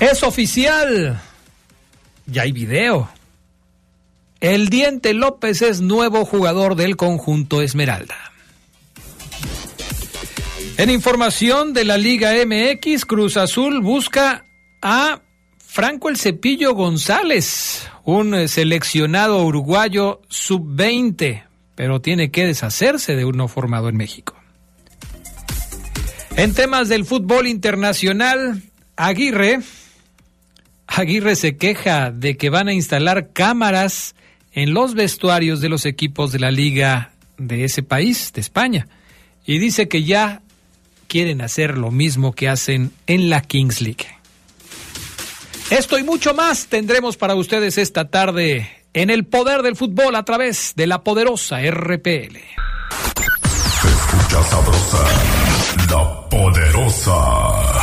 Es oficial. Ya hay video. El Diente López es nuevo jugador del conjunto Esmeralda. En información de la Liga MX, Cruz Azul busca a Franco El Cepillo González, un seleccionado uruguayo sub-20, pero tiene que deshacerse de uno formado en México. En temas del fútbol internacional, Aguirre Aguirre se queja de que van a instalar cámaras en los vestuarios de los equipos de la liga de ese país, de España, y dice que ya quieren hacer lo mismo que hacen en la Kings League. Esto y mucho más tendremos para ustedes esta tarde en el poder del fútbol a través de la poderosa RPL. Se escucha sabrosa, la poderosa.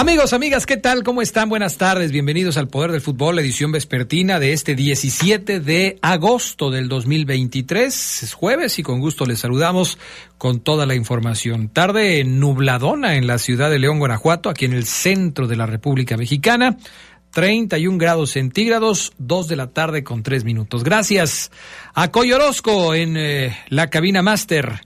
Amigos, amigas, ¿qué tal? ¿Cómo están? Buenas tardes. Bienvenidos al Poder del Fútbol, edición vespertina de este 17 de agosto del 2023. Es jueves y con gusto les saludamos con toda la información. Tarde nubladona en la ciudad de León, Guanajuato, aquí en el centro de la República Mexicana. 31 grados centígrados, 2 de la tarde con 3 minutos. Gracias a Coyorosco en eh, la cabina máster.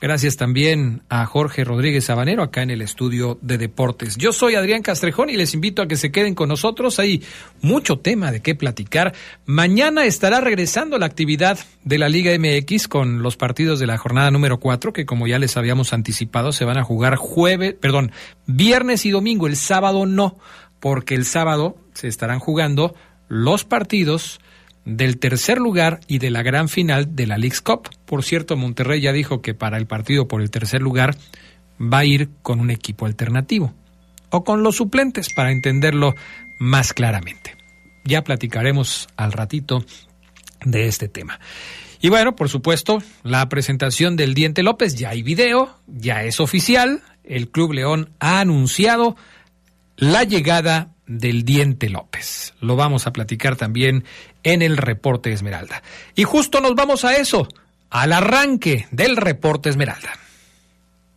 Gracias también a Jorge Rodríguez Sabanero acá en el estudio de deportes. Yo soy Adrián Castrejón y les invito a que se queden con nosotros. Hay mucho tema de qué platicar. Mañana estará regresando la actividad de la Liga MX con los partidos de la jornada número 4 que como ya les habíamos anticipado se van a jugar jueves, perdón, viernes y domingo. El sábado no, porque el sábado se estarán jugando los partidos del tercer lugar y de la gran final de la League's Cup. Por cierto, Monterrey ya dijo que para el partido por el tercer lugar va a ir con un equipo alternativo o con los suplentes para entenderlo más claramente. Ya platicaremos al ratito de este tema. Y bueno, por supuesto, la presentación del Diente López, ya hay video, ya es oficial. El Club León ha anunciado la llegada del Diente López. Lo vamos a platicar también en el reporte Esmeralda. Y justo nos vamos a eso, al arranque del reporte Esmeralda.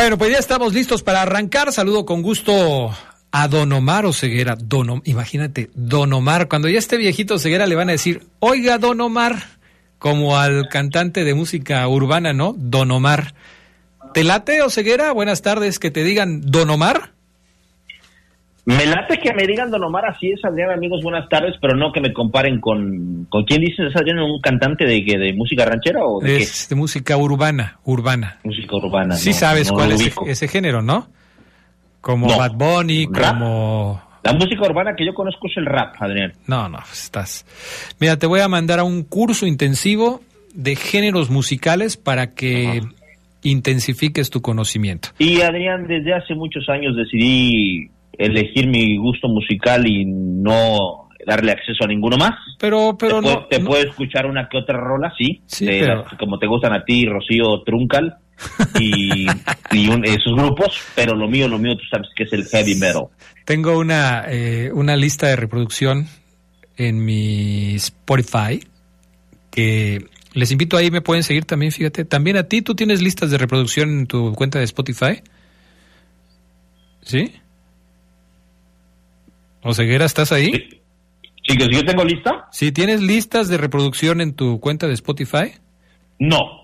Bueno, pues ya estamos listos para arrancar. Saludo con gusto a Don Omar Oseguera. Don, imagínate, Don Omar. Cuando ya esté viejito Ceguera le van a decir, oiga, Don Omar, como al cantante de música urbana, ¿no? Don Omar. ¿Te late, Oseguera? Buenas tardes, que te digan Don Omar. Me late que me digan Don Omar, así es, Adrián, amigos, buenas tardes, pero no que me comparen con... ¿Con quién dices, Adrián, un cantante de, de música ranchera o de Es de música urbana, urbana. qué? Música urbana. Sí no, sabes no cuál es ese género, ¿no? Como No. Bad Bunny, ¿Rap? como... La música urbana que yo conozco es el rap, Adrián. No, no, estás. Mira, te voy a mandar a un curso intensivo de géneros musicales para que intensifiques tu conocimiento. Y Adrián, desde hace muchos años decidí elegir mi gusto musical y no darle acceso a ninguno más. Pero, pero te, puedo, no, te no- puedo escuchar una que otra rola, sí, Sí, de pero- las- como te gustan a ti, Rocío Truncal y, y un- esos grupos, pero lo mío, lo mío, tú sabes que es el heavy metal. Tengo una, eh, una lista de reproducción en mi Spotify que les invito ahí, me pueden seguir también, fíjate. También a ti, ¿tú tienes listas de reproducción en tu cuenta de Spotify? ¿Sí? ¿O Ceguera, estás ahí? Sí, si yo tengo lista, ¿Sí tienes listas de reproducción en tu cuenta de Spotify? no.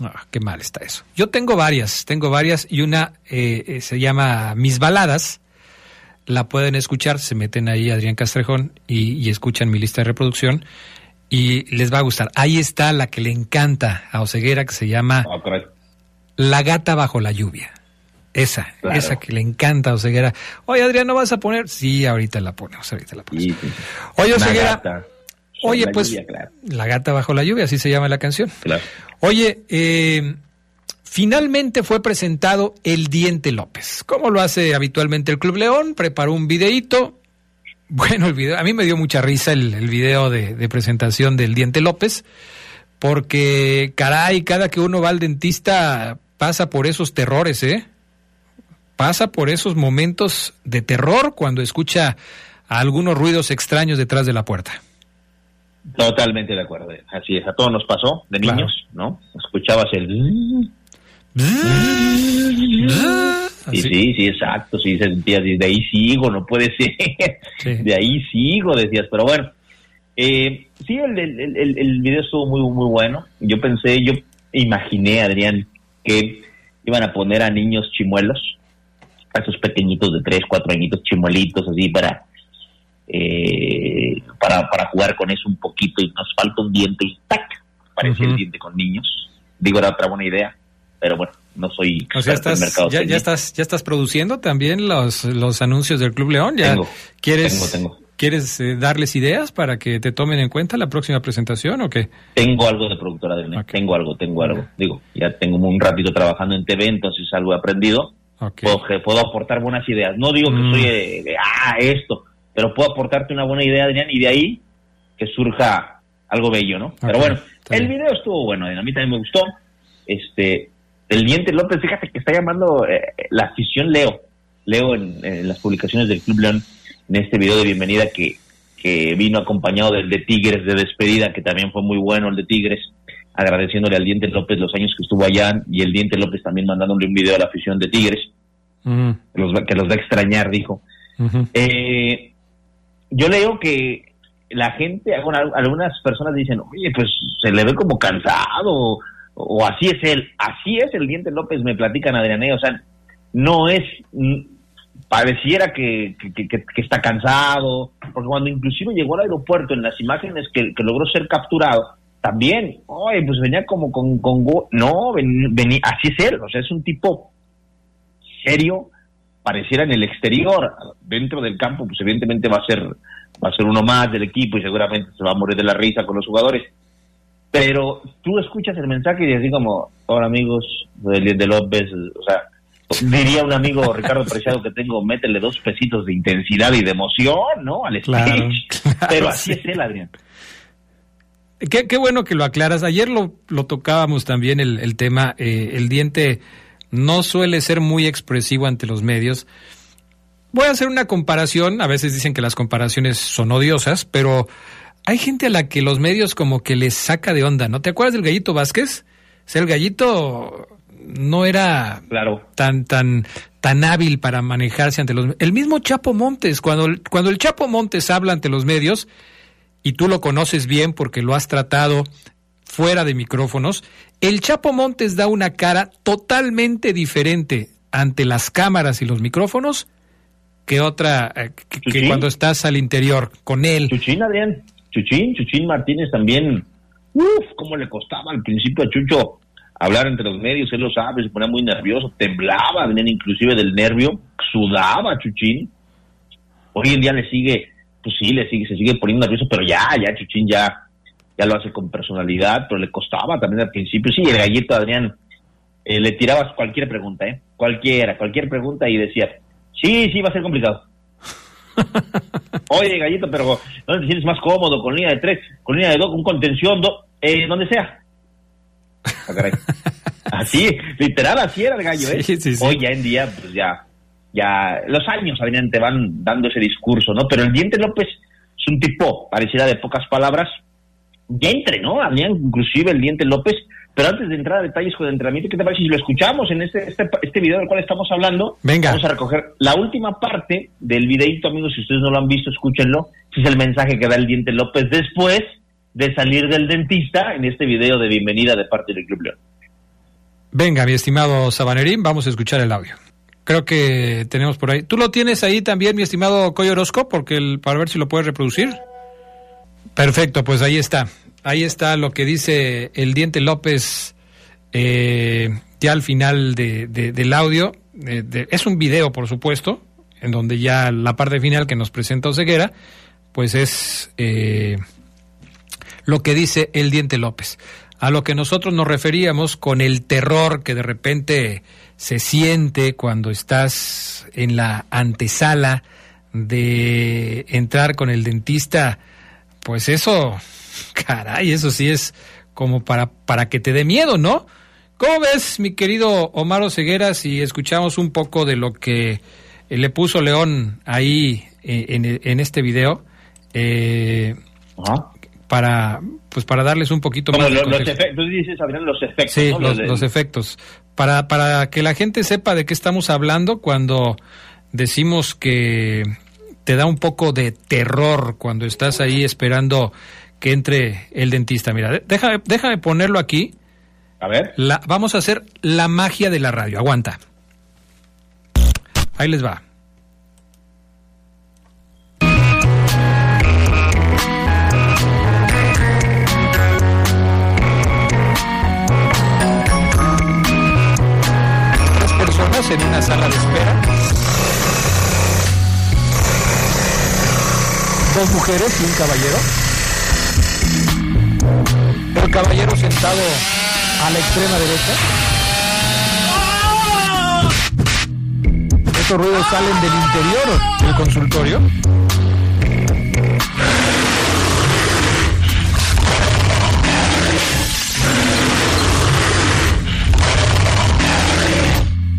Ah, qué mal está eso. Yo tengo varias, tengo varias y una eh, eh, se llama Mis Baladas. La pueden escuchar, se meten ahí Adrián Castrejón y, y escuchan mi lista de reproducción y les va a gustar. Ahí está la que le encanta a Oseguera que se llama Ah. La gata bajo la lluvia. Esa, Claro. esa que le encanta a Oseguera. Oye Adrián, ¿no vas a poner? Sí, ahorita la ponemos, ahorita la ponemos. Sí, sí, sí. Oye Oseguera, gata. oye pues lluvia, claro, La gata bajo la lluvia, así se llama la canción. claro. Oye, eh, finalmente fue presentado el Diente López. ¿Cómo lo hace habitualmente el Club León? Preparó un videíto. Bueno, el video, a mí me dio mucha risa el, el video de, de presentación del Diente López, porque caray, cada que uno va al dentista pasa por esos terrores, ¿eh? Pasa por esos momentos de terror cuando escucha algunos ruidos extraños detrás de la puerta. Totalmente de acuerdo. Así es, a todos nos pasó de Claro. niños, ¿no? Escuchabas el... Sí, sí, sí, exacto, sí, sentías, de ahí sigo, no puede ser, Sí. de ahí sigo, decías, pero bueno, eh, sí, el, el, el, el video estuvo muy, muy bueno, yo pensé, yo imaginé, Adrián, que iban a poner a niños chimuelos, a esos pequeñitos de tres, cuatro añitos chimuelitos, así para, eh, para, para jugar con eso un poquito y nos falta un diente y ¡tac! Parecía Ujú. el diente con niños, digo, era otra buena idea, pero bueno, no soy O sea, estás, ya, mercadotecnia. ya estás, ya estás produciendo también los, los anuncios del Club León. ¿Ya Tengo, quieres, tengo, tengo. quieres eh, darles ideas para que te tomen en cuenta la próxima presentación o qué? Tengo algo de productora de Ok. tengo algo, tengo algo. Digo, ya tengo un ratito trabajando en TV, entonces algo he aprendido. Ok. Puedo, aportar buenas ideas. No digo que Mm. soy de, de, ah, esto, pero puedo aportarte una buena idea, Adrián, y de ahí que surja algo bello, ¿no? Pero bueno, está el bien. video estuvo bueno, a mí también me gustó. Este, el Diente López, fíjate que está llamando eh, la afición Leo. Leo en, en las publicaciones del Club León, en este video de bienvenida que, que vino acompañado del de Tigres de despedida, que también fue muy bueno el de Tigres, agradeciéndole al Diente López los años que estuvo allá, y el Diente López también mandándole un video a la afición de Tigres, Que los, va- que los va a extrañar, dijo. ujú. Eh, yo leo que la gente, bueno, algunas personas dicen, oye, pues se le ve como cansado, o, o así es él. Así es el Diente López, me platican Adriané, o sea, no es, pareciera que, que- que- que- está cansado, porque cuando inclusive llegó al aeropuerto en las imágenes que, logró ser capturado, también, oye, pues venía como con, con go- no, ven- venía, así es él, o sea, es un tipo serio, pareciera en el exterior, dentro del campo, pues evidentemente va a ser va a ser uno más del equipo y seguramente se va a morir de la risa con los jugadores. Pero tú escuchas el mensaje y así como, hola amigos del de López, o sea, diría un amigo Ricardo Preciado que tengo, métele dos pesitos de intensidad y de emoción, ¿no? Al Claro, speech. claro, Pero así sí. es él, Adrián. Qué, qué bueno que lo aclaras. Ayer lo, lo tocábamos también el, el tema. eh, el diente no suele ser muy expresivo ante los medios. Voy a hacer una comparación. A veces dicen que las comparaciones son odiosas, pero hay gente a la que los medios como que les saca de onda, ¿no? ¿Te acuerdas del gallito Vázquez? O sea, el gallito no era Claro. tan tan tan hábil para manejarse ante los el mismo Chapo Montes cuando cuando el Chapo Montes habla ante los medios y tú lo conoces bien porque lo has tratado fuera de micrófonos el Chapo Montes da una cara totalmente diferente ante las cámaras y los micrófonos que otra eh, que, cuando estás al interior con él Chuchín, Adrián. Chuchín, Chuchín Martínez también. Uf, cómo le costaba al principio a Chucho hablar entre los medios, él lo sabe, se ponía muy nervioso, temblaba, venían inclusive del nervio, sudaba Chuchín. Hoy en día le sigue, pues sí, le sigue, se sigue poniendo nervioso, pero ya, ya Chuchín ya, ya lo hace con personalidad, pero le costaba también al principio. Sí, el gallito Adrián, eh, le tirabas cualquier pregunta, ¿eh? Cualquiera, cualquier pregunta y decía, sí, sí, va a ser complicado. Oye, gallito, pero ¿dónde te sientes más cómodo? ¿Con línea de tres? ¿Con línea de dos? ¿Con contención? Do, eh, donde sea. Ah, así, literal, así era el gallo, ¿eh? Hoy ya en día, pues ya, ya, los años, Adrián, te van dando ese discurso, ¿no? Pero el Diente López es un tipo, pareciera de pocas palabras, ya entrenó, Adrián, inclusive el Diente López, pero antes de entrar a detalles con el entrenamiento, ¿qué te parece si lo escuchamos en este, este, este video del cual estamos hablando? Venga. Vamos a recoger la última parte del videito, amigos, si ustedes no lo han visto, escúchenlo. Ese es el mensaje que da el Diente López después de salir del dentista en este video de bienvenida de parte del Club León. Venga, mi estimado Sabanerín, vamos a escuchar el audio. Creo que tenemos por ahí. ¿Tú lo tienes ahí también, mi estimado Coyo Orozco, porque el, para ver si lo puedes reproducir? Perfecto, pues ahí está. Ahí está lo que dice el Diente López eh, ya al final de, del audio. es un video, por supuesto, en donde ya la parte final que nos presenta Oseguera, pues es eh, lo que dice el Diente López. A lo que nosotros nos referíamos con el terror que de repente se siente cuando estás en la antesala de entrar con el dentista, pues eso Caray, eso sí es como para, para que te dé miedo, ¿no? ¿Cómo ves, mi querido Omar Ceguera, si escuchamos un poco de lo que eh, le puso León ahí eh, en, este video? Eh, para pues para darles un poquito más los, efectos, dices, los efectos. Sí, los, efectos. Para, para que la gente sepa de qué estamos hablando cuando decimos que te da un poco de terror cuando estás ahí esperando que entre el dentista. Mira, déjame, déjame ponerlo aquí. A ver. La, vamos a hacer la magia de la radio. Aguanta. Ahí les va. Tres personas en una sala de Dos mujeres y un caballero. El caballero sentado a la extrema derecha. Estos ruidos salen del interior del consultorio.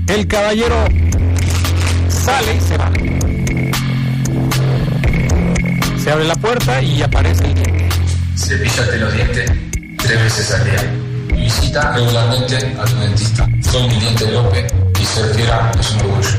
El caballero sale y se va. Se abre la puerta y aparece el Cepíllate los dientes tres veces al día. Visita regularmente a tu dentista. Soy mi diente López y ser fiera es un orgullo.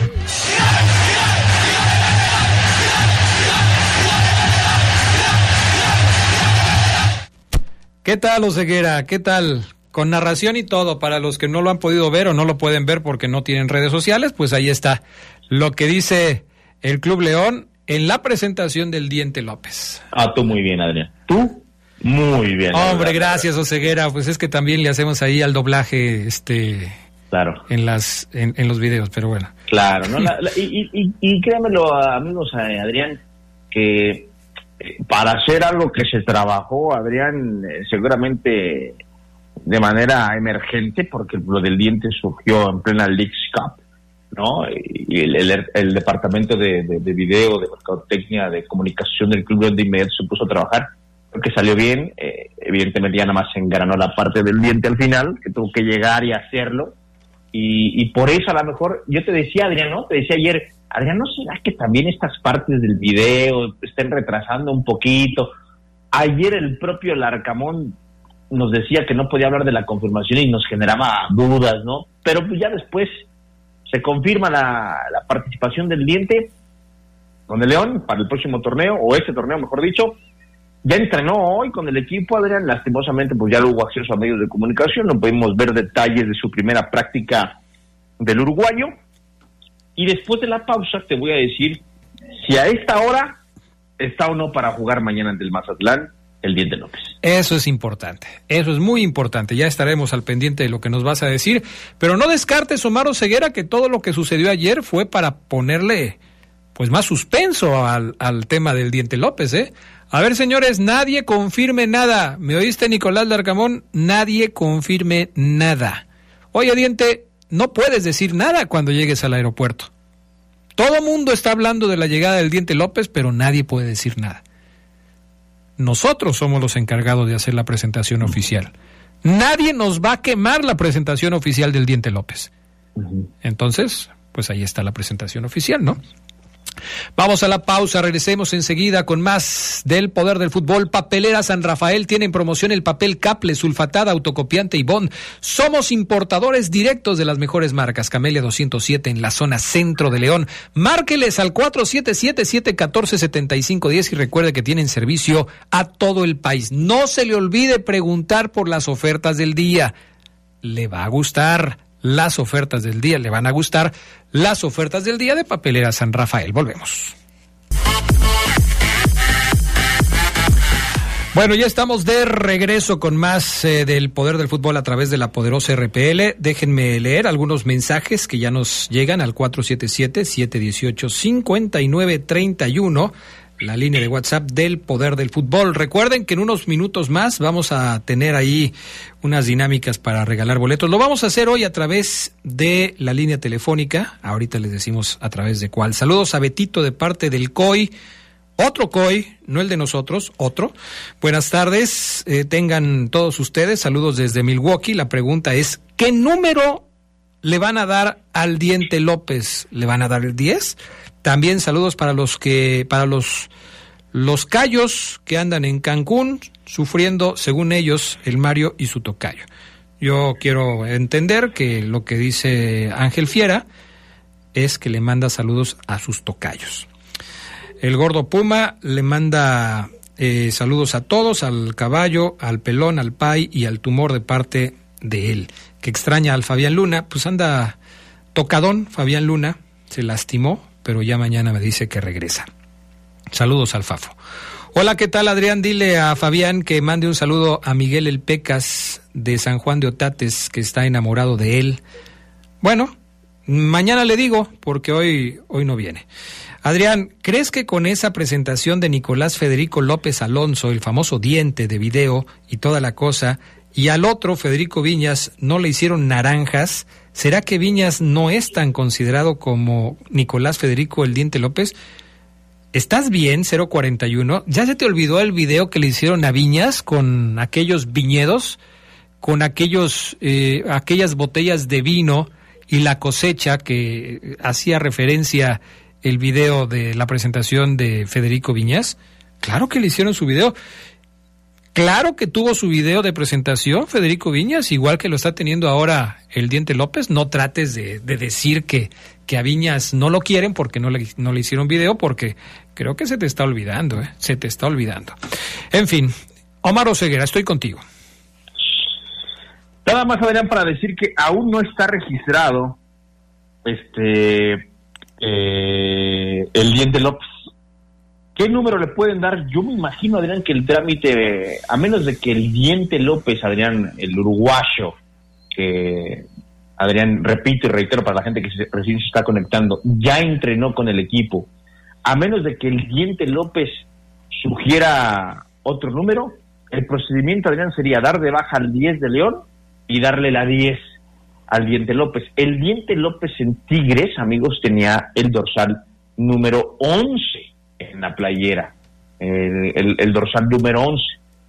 ¿Qué tal, Oseguera? ¿Qué tal? Con narración y todo, para los que no lo han podido ver o no lo pueden ver porque no tienen redes sociales, pues ahí está lo que dice el Club León en la presentación del Diente López. Ah, tú muy bien, Adrián. Tú muy bien. Hombre, gracias, Oseguera. Pues es que también le hacemos ahí al doblaje, este, claro, en las, en, los videos, pero bueno. Claro, ¿no? y, y, y, créanmelo, amigos, eh, Adrián, que eh, para hacer algo que se trabajó, Adrián, eh, seguramente de manera emergente, porque lo del diente surgió en plena Leagues Cup, ¿no? Y el, departamento de, de, video, de mercadotecnia, de comunicación del club de inmediato se puso a trabajar que salió bien. Eh, evidentemente ya nada más se engranó la parte del diente al final, que tuvo que llegar y hacerlo. Y, por eso a lo mejor, yo te decía, Adrián, ¿no? Te decía ayer, Adrián, ¿no será que también estas partes del video estén retrasando un poquito? Ayer el propio Larcamón nos decía que no podía hablar de la confirmación y nos generaba dudas, ¿no? Pero pues ya después se confirma la, participación del diente con el León para el próximo torneo, o este torneo, mejor dicho, ya entrenó hoy con el equipo, Adrián. Lastimosamente, pues ya no hubo acceso a medios de comunicación, no pudimos ver detalles de su primera práctica del uruguayo. Y después de la pausa, te voy a decir si a esta hora está o no para jugar mañana ante el Mazatlán el Diente López. Eso es importante, eso es muy importante. Ya estaremos al pendiente de lo que nos vas a decir. Pero no descartes, Omar Ceguera, que todo lo que sucedió ayer fue para ponerle pues más suspenso al, al tema del Diente López, ¿eh? A ver, señores, nadie confirme nada. ¿Me oíste, Nicolás Larcamón? Nadie confirme nada. Oye, Diente, no puedes decir nada cuando llegues al aeropuerto. Todo mundo está hablando de la llegada del Diente López, pero nadie puede decir nada. Nosotros somos los encargados de hacer la presentación oficial. Nadie nos va a quemar la presentación oficial del Diente López. Entonces, pues ahí está la presentación oficial, ¿no? Vamos a la pausa, regresemos enseguida con más del poder del fútbol. Papelera San Rafael tiene en promoción el papel Caple, sulfatada, autocopiante y bond. Somos importadores directos de las mejores marcas. Camelia 207 en la zona centro de León. Márqueles al 477-714-7510 y recuerde que tienen servicio a todo el país. No se le olvide preguntar por las ofertas del día. Le va a gustar las ofertas del día, le van a gustar las ofertas del día de Papelera San Rafael. Volvemos. Bueno, ya estamos de regreso con más eh, del poder del fútbol a través de la poderosa RPL. Déjenme leer algunos mensajes que ya nos llegan al 477-718-5931 la línea de WhatsApp del Poder del Fútbol. Recuerden que en unos minutos más vamos a tener ahí unas dinámicas para regalar boletos. Lo vamos a hacer hoy a través de la línea telefónica. Ahorita les decimos a través de cuál. Saludos a Betito de parte del COI. Otro COI, no el de nosotros, otro. Buenas tardes, eh, tengan todos ustedes. Saludos desde Milwaukee. La pregunta es, ¿qué número le van a dar al Diente López? ¿Le van a dar el 10? También saludos para los que, para los, los callos que andan en Cancún sufriendo, según ellos, el Mario y su tocayo. Yo quiero entender que lo que dice Ángel Fiera es que le manda saludos a sus tocayos. El gordo Puma le manda eh, saludos a todos, al caballo, al pelón, al pay y al tumor de parte de él, que extraña al Fabián Luna, pues anda tocadón, Fabián Luna, se lastimó, pero ya mañana me dice que regresa. Saludos al Fafo. Hola, ¿qué tal Adrián? Dile a Fabián que mande un saludo a Miguel El Pecas de San Juan de Otates, que está enamorado de él. Bueno, mañana le digo, porque hoy, hoy no viene. Adrián, ¿crees que con esa presentación de Nicolás Federico López Alonso, el famoso diente de video y toda la cosa, y al otro, Federico Viñas, no le hicieron naranjas? ¿Será que Viñas no es tan considerado como Nicolás Federico el Diente López? ¿Estás bien, 041? ¿Ya se te olvidó el video que le hicieron a Viñas con aquellos viñedos, con aquellos, eh, aquellas botellas de vino y la cosecha que hacía referencia el video de la presentación de Federico Viñas? Claro que le hicieron su video. Claro que tuvo su video de presentación, Federico Viñas, igual que lo está teniendo ahora el Diente López. No trates de, decir que, a Viñas no lo quieren porque no le, no le hicieron video, porque creo que se te está olvidando, ¿eh? se te está olvidando. En fin, Omar Oseguera, estoy contigo. Nada más, Adrián, para decir que aún no está registrado este eh, el Diente López ¿Qué número le pueden dar? Yo me imagino, Adrián, que el trámite, a menos de que el Diente López, Adrián, el uruguayo, que Adrián, repito y reitero para la gente que recién se está conectando, ya entrenó con el equipo, a menos de que el Diente López sugiera otro número, el procedimiento, Adrián, sería dar de baja al 10 de León y darle la 10 al Diente López. El Diente López en Tigres, amigos, tenía el dorsal número 11 en la playera, el, dorsal número 11,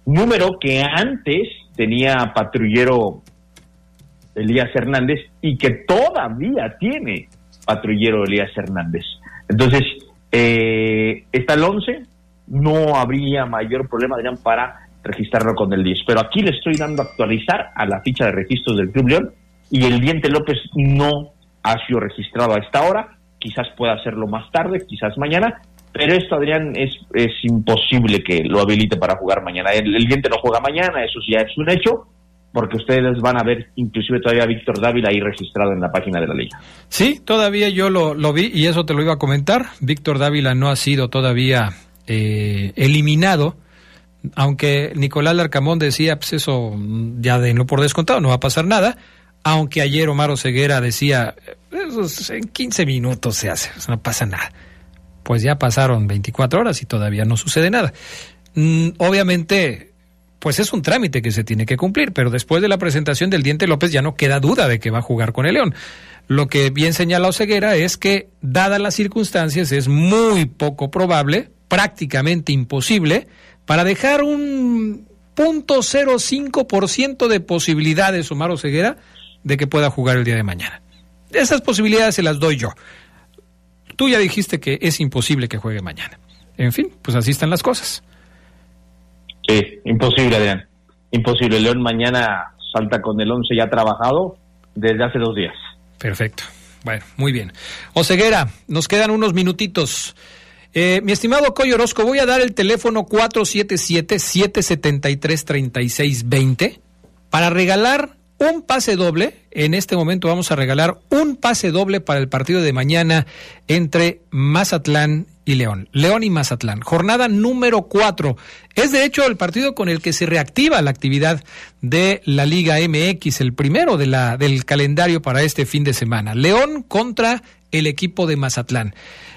número que antes tenía patrullero Elías Hernández y que todavía tiene patrullero Elías Hernández. Entonces, eh, está el 11, no habría mayor problema, Adrián, para registrarlo con el 10. Pero aquí le estoy dando a actualizar a la ficha de registros del Club León y el Diente López no ha sido registrado a esta hora. Quizás pueda hacerlo más tarde, quizás mañana, pero esto, Adrián, es, es imposible que lo habilite para jugar mañana. El, diente no juega mañana, eso ya es un hecho, porque ustedes van a ver inclusive todavía a Víctor Dávila ahí registrado en la página de la liga. Sí, todavía yo lo, lo vi y eso te lo iba a comentar. Víctor Dávila no ha sido todavía eh, eliminado, aunque Nicolás Larcamón decía, pues eso ya de no por descontado, no va a pasar nada. Aunque ayer Omar Ceguera decía, eso en 15 minutos se hace, no pasa nada pues ya pasaron 24 horas y todavía no sucede nada. Mm, obviamente, pues es un trámite que se tiene que cumplir, pero después de la presentación del Diente López ya no queda duda de que va a jugar con el León. Lo que bien señala Oseguera es que, dadas las circunstancias, es muy poco probable, prácticamente imposible, para dejar un punto ciento de posibilidades, Omar Oseguera, de que pueda jugar el día de mañana. Esas posibilidades se las doy yo. Tú ya dijiste que es imposible que juegue mañana. En fin, pues así están las cosas. Sí, imposible, Adrián. Imposible. León mañana salta con el 11 ya trabajado desde hace dos días. Perfecto. Bueno, muy bien. Oseguera, nos quedan unos minutitos. Eh, mi estimado Coyo Orozco, voy a dar el teléfono 477-773-3620 para regalar un pase doble. En este momento vamos a regalar un pase doble para el partido de mañana entre Mazatlán y León. León y Mazatlán. Jornada número 4. Es de hecho el partido con el que se reactiva la actividad de la Liga MX, el primero de la, del calendario para este fin de semana. León contra el equipo de Mazatlán.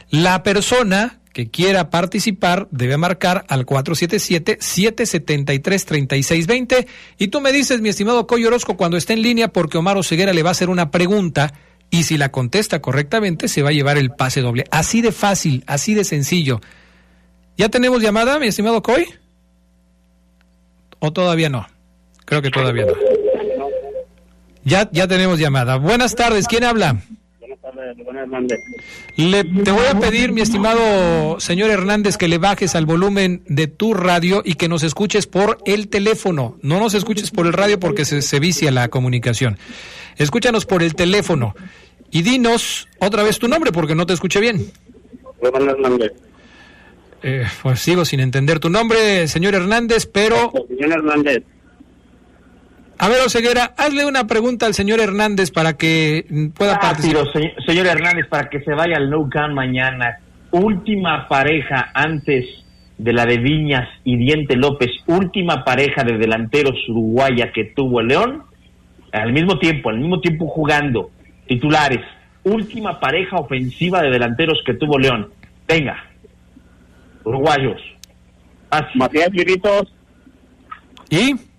La persona que quiera participar debe marcar al 477-773-3620 y tú me dices, mi estimado Coyo Orozco, cuando esté en línea porque Omar Oseguera le va a hacer una pregunta y si la contesta correctamente se va a llevar el pase doble. Así de fácil, así de sencillo. ¿Ya tenemos llamada, mi estimado Coy? ¿O todavía no? Creo que todavía no. Ya, ya tenemos llamada. Buenas tardes, ¿quién habla? Le, te voy a pedir, mi estimado señor Hernández, que le bajes al volumen de tu radio y que nos escuches por el teléfono. No nos escuches por el radio porque se, vicia la comunicación. Escúchanos por el teléfono y dinos otra vez tu nombre porque no te escuché bien. Hernández. Eh, pues sigo sin entender tu nombre, señor Hernández, pero... Señor Hernández. A ver, Oseguera, hazle una pregunta al señor Hernández para que pueda participar. Señor, señor Hernández, para que se vaya al No Can mañana. Última pareja antes de la de Viñas y Diente López, última pareja de delanteros uruguaya que tuvo el León, al mismo tiempo, al mismo tiempo jugando, titulares, última pareja ofensiva de delanteros que tuvo León. Venga, uruguayos. Así. Matías Viritos. ¿Y?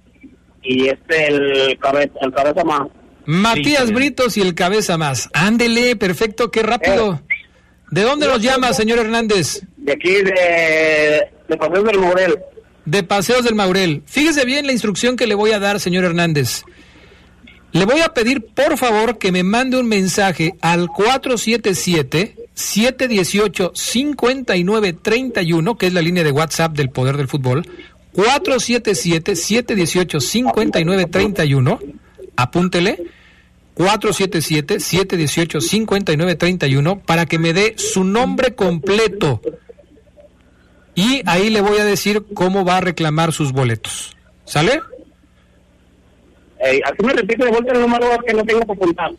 Y este el, cabeza, el cabeza más. Matías Britos y el cabeza más. Ándele, perfecto, qué rápido. Eh. ¿De dónde nos llama, señor Hernández? De aquí, de, de Paseos del Maurel. De Paseos del Maurel. Fíjese bien la instrucción que le voy a dar, señor Hernández. Le voy a pedir, por favor, que me mande un mensaje al 477-718-5931, que es la línea de WhatsApp del Poder del Fútbol. 477-718-5931. Apúntele. 477-718-5931 para que me dé su nombre completo. Y ahí le voy a decir cómo va a reclamar sus boletos. ¿Sale? Eh, así me repite de vuelta el número que no tengo para apuntar.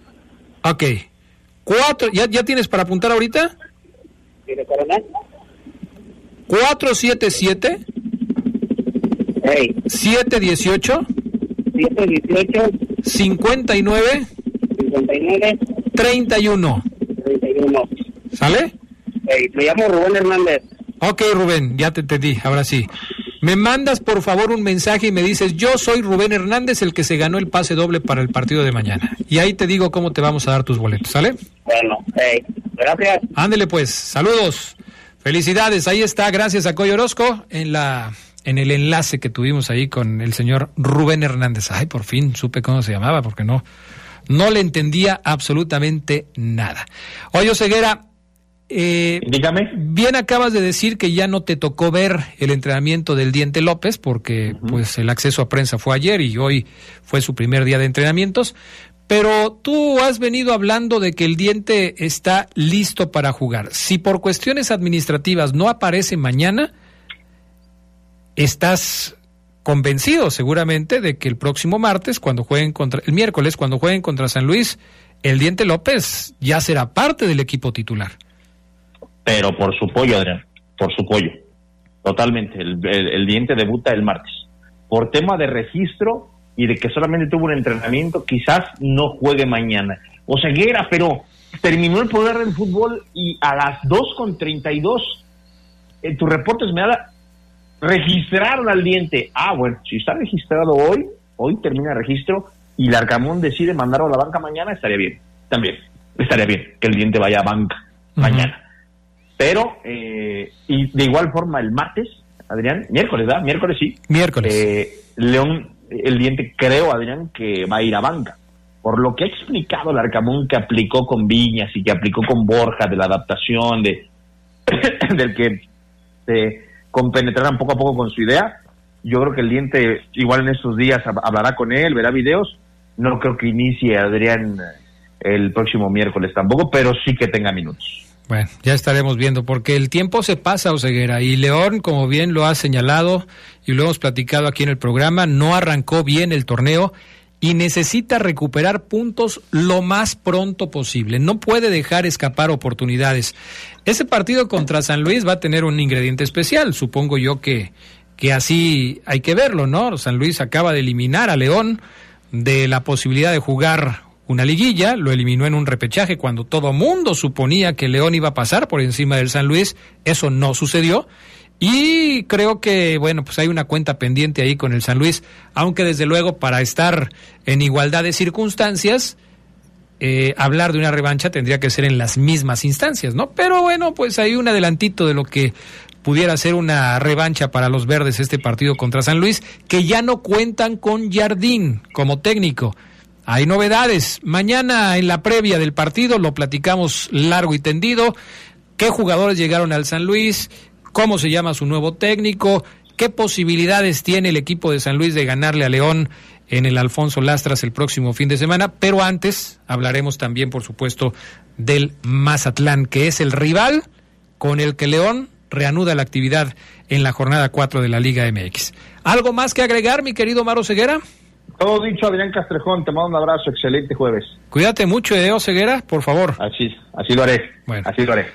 Ok. Cuatro, ¿ya, ¿Ya tienes para apuntar ahorita? ¿Tiene coronel? 477 Hey. 718 718 59 59 31. 31. ¿Sale? Hey, me llamo Rubén Hernández. Ok, Rubén, ya te entendí, ahora sí. Me mandas por favor un mensaje y me dices, yo soy Rubén Hernández, el que se ganó el pase doble para el partido de mañana. Y ahí te digo cómo te vamos a dar tus boletos, ¿sale? Bueno, hey, gracias. Ándele pues, saludos. Felicidades, ahí está, gracias a Coyo Orozco en la en el enlace que tuvimos ahí con el señor Rubén Hernández. Ay, por fin supe cómo se llamaba, porque no, no le entendía absolutamente nada. Oye, Ceguera, eh, Dígame. Bien acabas de decir que ya no te tocó ver el entrenamiento del Diente López, porque pues el acceso a prensa fue ayer y hoy fue su primer día de entrenamientos. Pero tú has venido hablando de que el Diente está listo para jugar. Si por cuestiones administrativas no aparece mañana, estás convencido seguramente de que el próximo martes, cuando jueguen contra, el miércoles, cuando jueguen contra San Luis, el Diente López ya será parte del equipo titular. Pero por su pollo, Adrián, por su pollo. Totalmente. El, Diente debuta el martes. Por tema de registro y de que solamente tuvo un entrenamiento, quizás no juegue mañana. O ceguera, pero terminó el poder del fútbol y a las 2 con 32, en tus reportes me da registraron al diente. Ah, bueno, si está registrado hoy, hoy termina el registro y Larcamón decide mandarlo a la banca mañana, estaría bien. También, estaría bien que el diente vaya a banca mañana. Pero, eh, y de igual forma el martes, Adrián, miércoles, ¿verdad? Miércoles sí. Miércoles. Eh, León, el diente, creo, Adrián, que va a ir a banca. Por lo que ha explicado el Arcamón que aplicó con Viñas y que aplicó con Borja, de la adaptación, de del que compenetrarán poco a poco con su idea. Yo creo que el diente, igual en estos días, hablará con él, verá videos. No creo que inicie Adrián el próximo miércoles tampoco, pero sí que tenga minutos. Bueno, ya estaremos viendo, porque el tiempo se pasa, Oseguera, y León, como bien lo ha señalado y lo hemos platicado aquí en el programa, no arrancó bien el torneo y necesita recuperar puntos lo más pronto posible. No puede dejar escapar oportunidades. Ese partido contra San Luis va a tener un ingrediente especial, supongo yo que, que así hay que verlo, ¿no? San Luis acaba de eliminar a León de la posibilidad de jugar una liguilla, lo eliminó en un repechaje cuando todo mundo suponía que León iba a pasar por encima del San Luis, eso no sucedió. Y creo que, bueno, pues hay una cuenta pendiente ahí con el San Luis, aunque desde luego para estar en igualdad de circunstancias, eh, hablar de una revancha tendría que ser en las mismas instancias, ¿no? Pero bueno, pues hay un adelantito de lo que pudiera ser una revancha para los verdes este partido contra San Luis, que ya no cuentan con Jardín como técnico. Hay novedades. Mañana en la previa del partido lo platicamos largo y tendido. ¿Qué jugadores llegaron al San Luis? ¿Cómo se llama su nuevo técnico? ¿Qué posibilidades tiene el equipo de San Luis de ganarle a León en el Alfonso Lastras el próximo fin de semana? Pero antes hablaremos también, por supuesto, del Mazatlán, que es el rival con el que León reanuda la actividad en la jornada 4 de la Liga MX. ¿Algo más que agregar, mi querido Maro Ceguera? Todo dicho, Adrián Castrejón, te mando un abrazo, excelente jueves. Cuídate mucho, Edeo Ceguera, por favor. Así, así lo haré. Bueno. Así lo haré.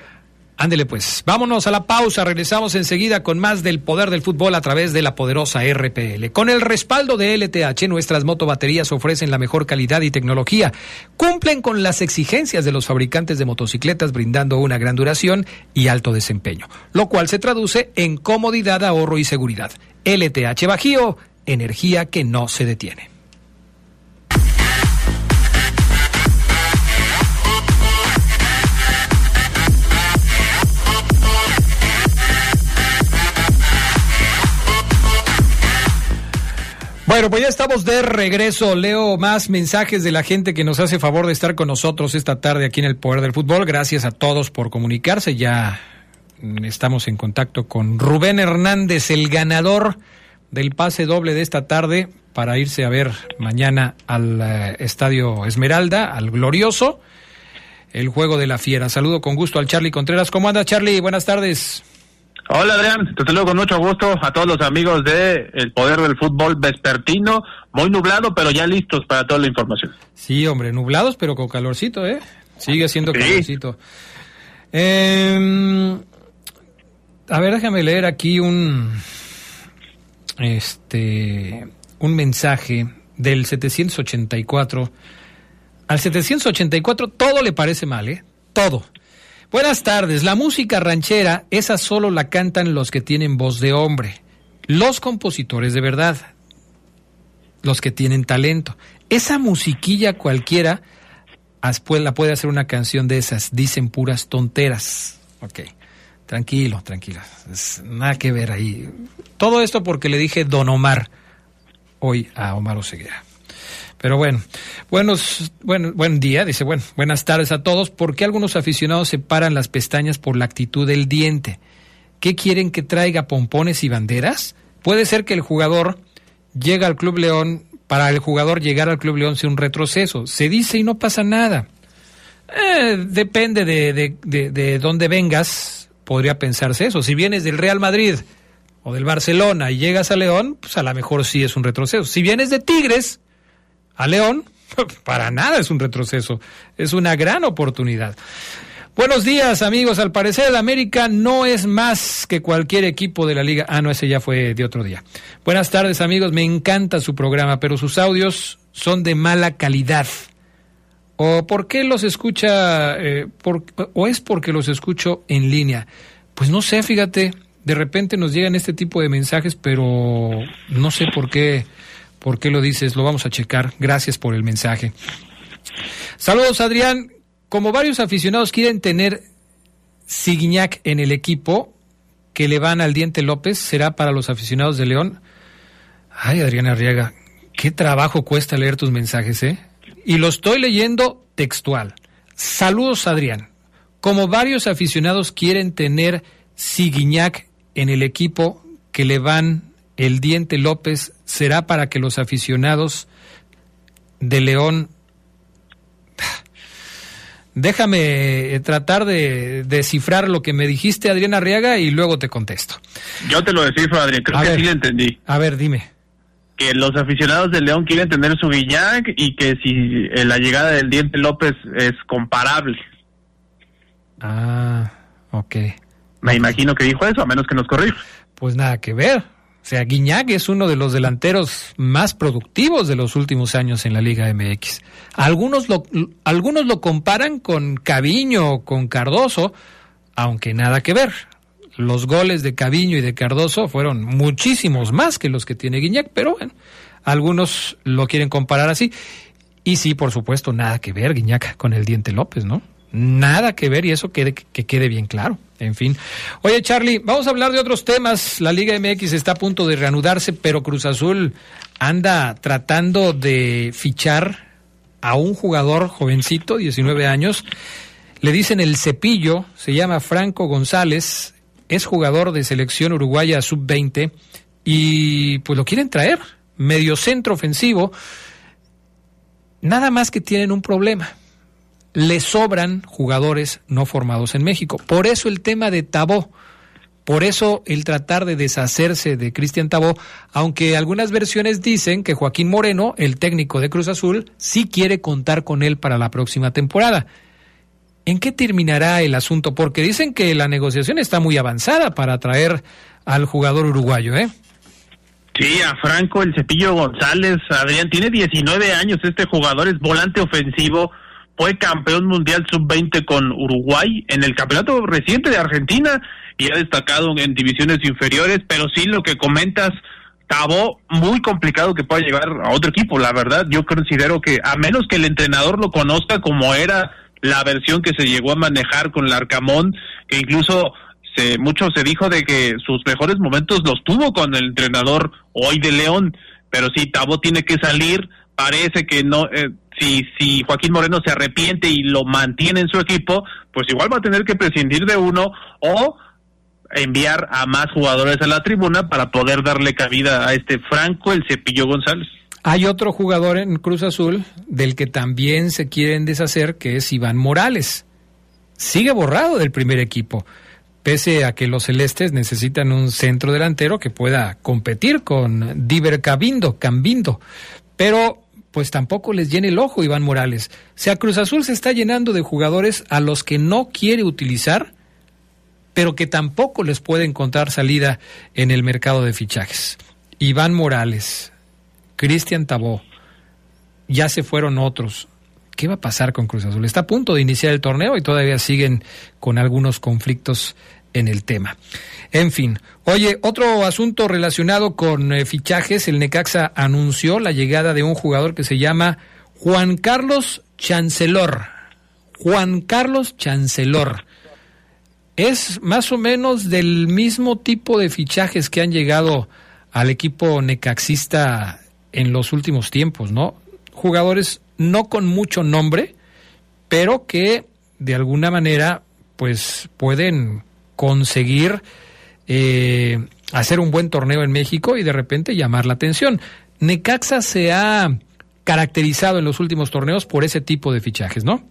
Ándele pues, vámonos a la pausa, regresamos enseguida con más del poder del fútbol a través de la poderosa RPL. Con el respaldo de LTH, nuestras motobaterías ofrecen la mejor calidad y tecnología, cumplen con las exigencias de los fabricantes de motocicletas brindando una gran duración y alto desempeño, lo cual se traduce en comodidad, ahorro y seguridad. LTH Bajío, energía que no se detiene. Bueno, pues ya estamos de regreso. Leo más mensajes de la gente que nos hace favor de estar con nosotros esta tarde aquí en el Poder del Fútbol. Gracias a todos por comunicarse. Ya estamos en contacto con Rubén Hernández, el ganador del pase doble de esta tarde para irse a ver mañana al eh, Estadio Esmeralda, al Glorioso, el juego de la fiera. Saludo con gusto al Charlie Contreras. ¿Cómo anda Charlie? Buenas tardes. Hola Adrián, te saludo con mucho gusto a todos los amigos de El Poder del Fútbol Vespertino, muy nublado pero ya listos para toda la información. Sí, hombre, nublados pero con calorcito, ¿eh? Sigue siendo calorcito. Em, a ver, déjame leer aquí un este un mensaje del 784. Al 784 todo le parece mal, ¿eh? Todo. Buenas tardes. La música ranchera, esa solo la cantan los que tienen voz de hombre. Los compositores de verdad. Los que tienen talento. Esa musiquilla cualquiera la puede hacer una canción de esas. Dicen puras tonteras. Ok. Tranquilo, tranquilo. nada que ver ahí. Todo esto porque le dije Don Omar hoy a Omar Oseguera. Pero bueno, buenos, bueno, buen día, dice, bueno, buenas tardes a todos. ¿Por qué algunos aficionados se paran las pestañas por la actitud del diente? ¿Qué quieren que traiga pompones y banderas? Puede ser que el jugador llega al Club León, para el jugador llegar al Club León sea un retroceso. Se dice y no pasa nada. Eh, depende de, de, de, de dónde vengas, podría pensarse eso. Si vienes del Real Madrid o del Barcelona y llegas a León, pues a lo mejor sí es un retroceso. Si vienes de Tigres, a León, para nada es un retroceso, es una gran oportunidad. Buenos días amigos, al parecer el América no es más que cualquier equipo de la liga. Ah, no, ese ya fue de otro día. Buenas tardes amigos, me encanta su programa, pero sus audios son de mala calidad. ¿O por qué los escucha, eh, o es porque los escucho en línea? Pues no sé, fíjate, De repente nos llegan este tipo de mensajes, pero no sé por qué, por qué lo dices. Lo vamos a checar. Gracias por el mensaje. Saludos, Adrián. Como varios aficionados quieren tener Signac en el equipo que le van al Diente López, será para los aficionados de León. Ay, Adrián Arriaga, qué trabajo cuesta leer tus mensajes, ¿eh? Y lo estoy leyendo textual. Saludos, Adrián. Como varios aficionados quieren tener Siguiñac en el equipo que le van el Diente López, será para que los aficionados de León Déjame eh, tratar de descifrar lo que me dijiste, Adrián Arriaga, y luego te contesto. Yo te lo descifro, Adrián, creo que sí lo entendí. A ver, dime. Que los aficionados de León quieren tener su Guiñac y que si eh, la llegada del Diente López es comparable. Ah, ok. Me imagino que dijo eso, a menos que nos corrija. Pues nada que ver. Sea, Guiñac es uno de los delanteros más productivos de los últimos años en la Liga MX. Algunos lo, algunos lo comparan con Caviño o con Cardoso, aunque nada que ver. Los goles de Caviño y de Cardoso fueron muchísimos más que los que tiene Guiñac, pero bueno, algunos lo quieren comparar así. Y sí, por supuesto, nada que ver Guiñac con el Diente López, ¿no? Nada que ver y eso quede, que quede bien claro. En fin. Oye, Charlie, vamos a hablar de otros temas. La Liga MX está a punto de reanudarse, pero Cruz Azul anda tratando de fichar a un jugador jovencito, 19 años. Le dicen el cepillo, se llama Franco González, es jugador de selección uruguaya sub-20 y pues lo quieren traer, medio centro ofensivo. Nada más que tienen un problema le sobran jugadores no formados en México. Por eso el tema de Tabó, por eso el tratar de deshacerse de Cristian Tabó, aunque algunas versiones dicen que Joaquín Moreno, el técnico de Cruz Azul, sí quiere contar con él para la próxima temporada. ¿En qué terminará el asunto? Porque dicen que la negociación está muy avanzada para traer al jugador uruguayo, ¿eh? Sí, a Franco el Cepillo González, Adrián, tiene 19 años este jugador, es volante ofensivo, fue campeón mundial sub-20 con Uruguay en el campeonato reciente de Argentina y ha destacado en divisiones inferiores, pero sí lo que comentas, Tabó, muy complicado que pueda llegar a otro equipo, la verdad, yo considero que a menos que el entrenador lo conozca como era la versión que se llegó a manejar con Larcamón, que incluso se, mucho se dijo de que sus mejores momentos los tuvo con el entrenador hoy de León, pero sí, Tabó tiene que salir, parece que no, eh, si, si Joaquín Moreno se arrepiente y lo mantiene en su equipo, pues igual va a tener que prescindir de uno o enviar a más jugadores a la tribuna para poder darle cabida a este Franco, el Cepillo González. Hay otro jugador en Cruz Azul del que también se quieren deshacer, que es Iván Morales. Sigue borrado del primer equipo, pese a que los celestes necesitan un centro delantero que pueda competir con Diver Cambindo, Cambindo. Pero pues tampoco les llene el ojo Iván Morales. O sea, Cruz Azul se está llenando de jugadores a los que no quiere utilizar, pero que tampoco les puede encontrar salida en el mercado de fichajes. Iván Morales, Cristian Tabó, ya se fueron otros. ¿Qué va a pasar con Cruz Azul? Está a punto de iniciar el torneo y todavía siguen con algunos conflictos en el tema. En fin, oye, otro asunto relacionado con eh, fichajes, el Necaxa anunció la llegada de un jugador que se llama Juan Carlos Chancelor. Juan Carlos Chancelor. Es más o menos del mismo tipo de fichajes que han llegado al equipo necaxista en los últimos tiempos, ¿no? Jugadores no con mucho nombre, pero que de alguna manera pues pueden conseguir eh, hacer un buen torneo en México y de repente llamar la atención. Necaxa se ha caracterizado en los últimos torneos por ese tipo de fichajes, ¿no?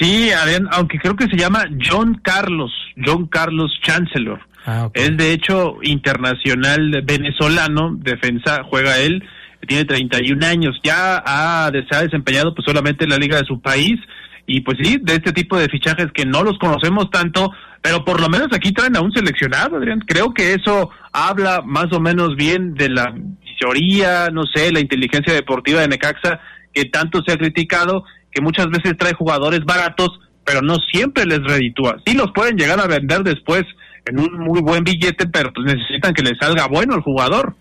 Sí, aunque creo que se llama John Carlos, John Carlos Chancellor. Ah, es de hecho internacional venezolano, defensa, juega él, tiene 31 años, ya ha, se ha desempeñado pues solamente en la liga de su país y pues sí, de este tipo de fichajes que no los conocemos tanto, pero por lo menos aquí traen a un seleccionado, Adrián. Creo que eso habla más o menos bien de la teoría, no sé, la inteligencia deportiva de Necaxa, que tanto se ha criticado, que muchas veces trae jugadores baratos, pero no siempre les reditúa. Sí los pueden llegar a vender después en un muy buen billete, pero pues necesitan que le salga bueno el jugador.